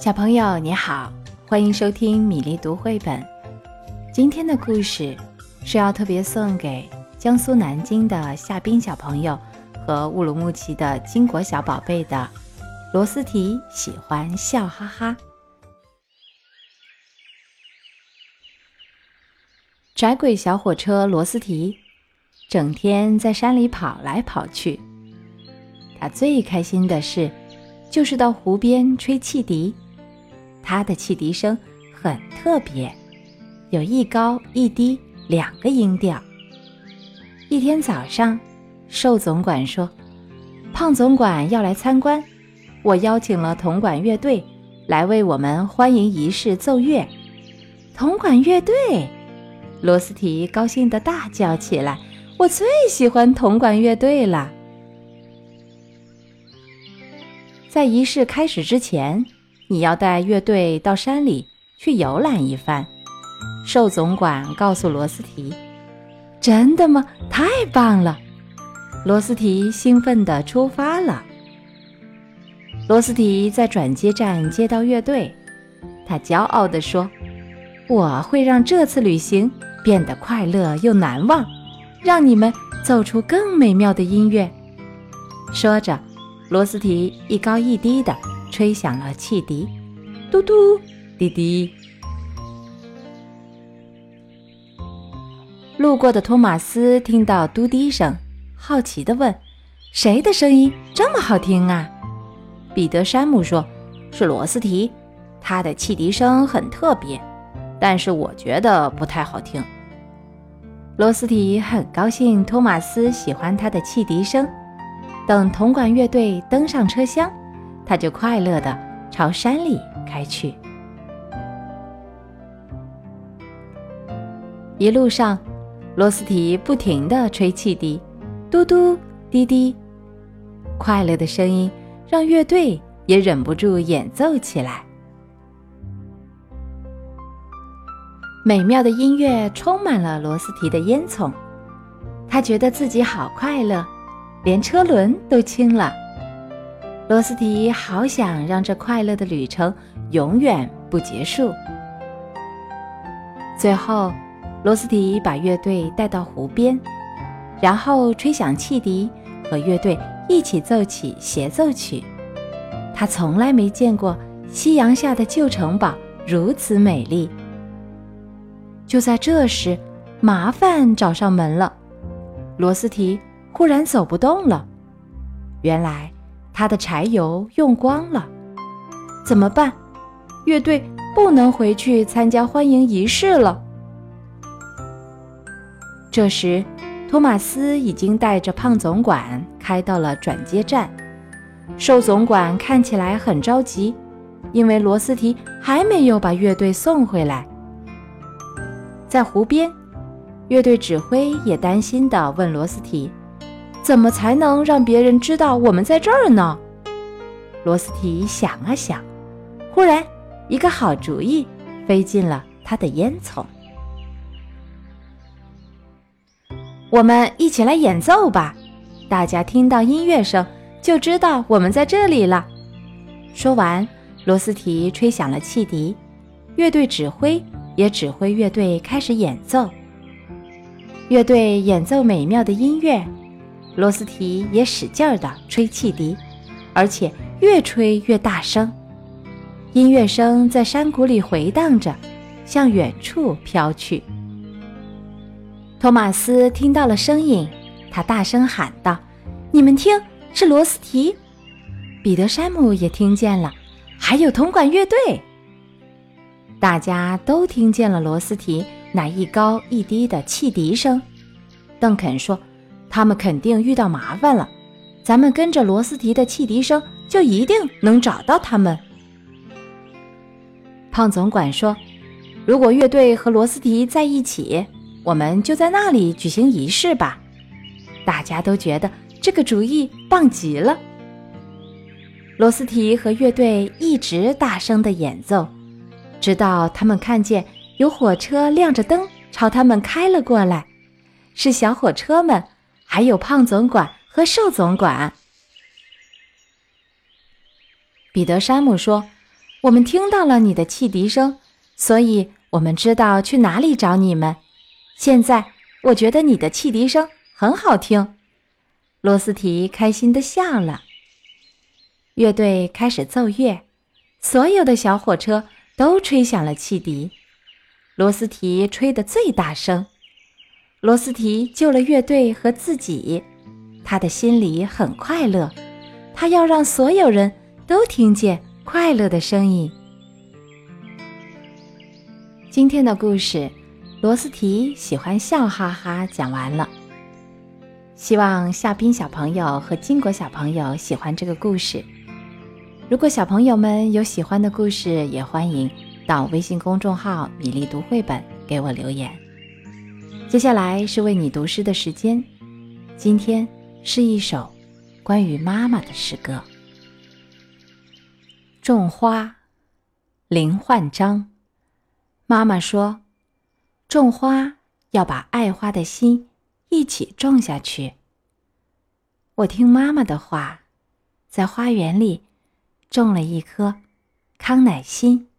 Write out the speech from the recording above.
小朋友你好，欢迎收听米粒读绘本。今天的故事是要特别送给江苏南京的夏冰小朋友和乌鲁木齐的金国小宝贝的。罗斯提喜欢笑哈哈。窄轨小火车罗斯提整天在山里跑来跑去，他最开心的事就是到湖边吹汽笛。他的汽笛声很特别，有一高一低两个音调。一天早上，瘦总管说：“胖总管要来参观，我邀请了铜管乐队来为我们欢迎仪式奏乐。”铜管乐队，罗斯提高兴地大叫起来：“我最喜欢铜管乐队了！”在仪式开始之前。你要带乐队到山里去游览一番，瘦总管告诉罗斯提：“真的吗？太棒了！”罗斯提兴奋地出发了。罗斯提在转接站接到乐队，他骄傲地说：“我会让这次旅行变得快乐又难忘，让你们奏出更美妙的音乐。”说着，罗斯提一高一低的。吹响了汽笛，嘟嘟滴滴。路过的托马斯听到嘟滴声，好奇地问：“谁的声音这么好听啊？”彼得·山姆说：“是罗斯提，他的汽笛声很特别，但是我觉得不太好听。”罗斯提很高兴托马斯喜欢他的汽笛声。等铜管乐队登上车厢。他就快乐地朝山里开去。一路上，罗斯提不停地吹汽笛，嘟嘟滴滴，快乐的声音让乐队也忍不住演奏起来。美妙的音乐充满了罗斯提的烟囱，他觉得自己好快乐，连车轮都轻了。罗斯提好想让这快乐的旅程永远不结束。最后，罗斯提把乐队带到湖边，然后吹响汽笛，和乐队一起奏起协奏曲。他从来没见过夕阳下的旧城堡如此美丽。就在这时，麻烦找上门了。罗斯提忽然走不动了。原来。他的柴油用光了，怎么办？乐队不能回去参加欢迎仪式了。这时，托马斯已经带着胖总管开到了转接站。瘦总管看起来很着急，因为罗斯提还没有把乐队送回来。在湖边，乐队指挥也担心地问罗斯提。怎么才能让别人知道我们在这儿呢？罗斯提想啊想，忽然一个好主意飞进了他的烟囱。我们一起来演奏吧，大家听到音乐声就知道我们在这里了。说完，罗斯提吹响了汽笛，乐队指挥也指挥乐队开始演奏。乐队演奏美妙的音乐。罗斯提也使劲儿地吹汽笛，而且越吹越大声，音乐声在山谷里回荡着，向远处飘去。托马斯听到了声音，他大声喊道：“你们听，是罗斯提！”彼得·山姆也听见了，还有铜管乐队。大家都听见了罗斯提那一高一低的汽笛声。邓肯说。他们肯定遇到麻烦了，咱们跟着罗斯提的汽笛声，就一定能找到他们。胖总管说：“如果乐队和罗斯提在一起，我们就在那里举行仪式吧。”大家都觉得这个主意棒极了。罗斯提和乐队一直大声的演奏，直到他们看见有火车亮着灯朝他们开了过来，是小火车们。还有胖总管和瘦总管。彼得·山姆说：“我们听到了你的汽笛声，所以我们知道去哪里找你们。现在我觉得你的汽笛声很好听。”罗斯提开心地笑了。乐队开始奏乐，所有的小火车都吹响了汽笛。罗斯提吹得最大声。罗斯提救了乐队和自己，他的心里很快乐。他要让所有人都听见快乐的声音。今天的故事，罗斯提喜欢笑哈哈讲完了。希望夏冰小朋友和金果小朋友喜欢这个故事。如果小朋友们有喜欢的故事，也欢迎到微信公众号“米粒读绘本”给我留言。接下来是为你读诗的时间，今天是一首关于妈妈的诗歌。种花，林焕章。妈妈说：“种花要把爱花的心一起种下去。”我听妈妈的话，在花园里种了一颗康乃馨。